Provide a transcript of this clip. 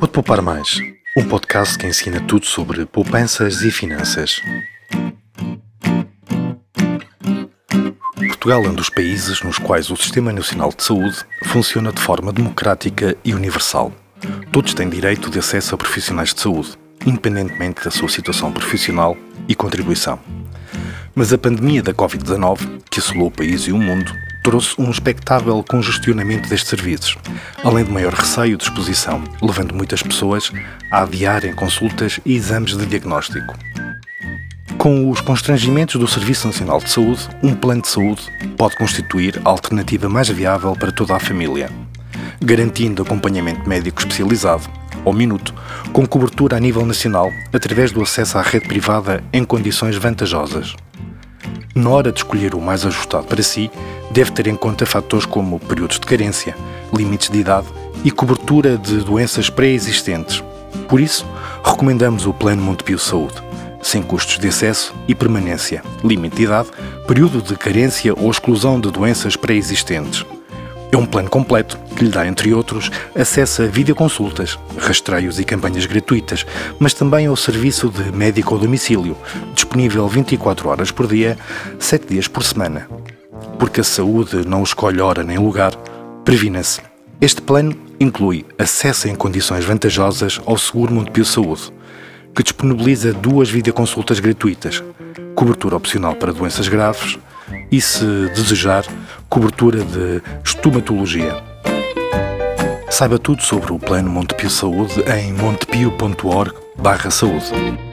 Pode Poupar Mais, um podcast que ensina tudo sobre poupanças e finanças. Portugal é um dos países nos quais o Sistema Nacional de Saúde funciona de forma democrática e universal. Todos têm direito de acesso a profissionais de saúde, independentemente da sua situação profissional e contribuição. Mas a pandemia da Covid-19, que assolou o país e o mundo, trouxe um expectável congestionamento destes serviços, além de maior receio de exposição, levando muitas pessoas a adiarem consultas e exames de diagnóstico. Com os constrangimentos do Serviço Nacional de Saúde, um plano de saúde pode constituir a alternativa mais viável para toda a família, garantindo acompanhamento médico especializado, ao minuto, com cobertura a nível nacional através do acesso à rede privada em condições vantajosas. Na hora de escolher o mais ajustado para si, deve ter em conta fatores como períodos de carência, limites de idade e cobertura de doenças pré-existentes. Por isso, recomendamos o Plano Montepio Saúde, sem custos de acesso e permanência, limite de idade, período de carência ou exclusão de doenças pré-existentes. É um plano completo que lhe dá, entre outros, acesso a videoconsultas, rastreios e campanhas gratuitas, mas também ao serviço de médico ao domicílio, disponível 24 horas por dia, 7 dias por semana. Porque a saúde não escolhe hora nem lugar, previna-se. Este plano inclui acesso em condições vantajosas ao Seguro Montepio Saúde, que disponibiliza duas videoconsultas gratuitas, cobertura opcional para doenças graves e, se desejar, cobertura de estomatologia. Saiba tudo sobre o Plano Montepio Saúde em montepio.org/saúde.